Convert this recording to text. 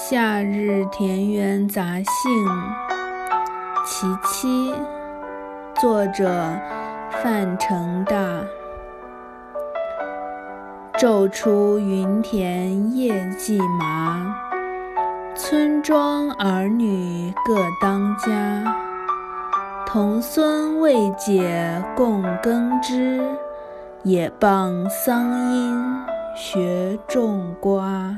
夏日田园杂兴其七作者范成大。昼出耘田夜绩麻村庄儿女各当家。童孙未解供耕织也傍桑阴学种瓜。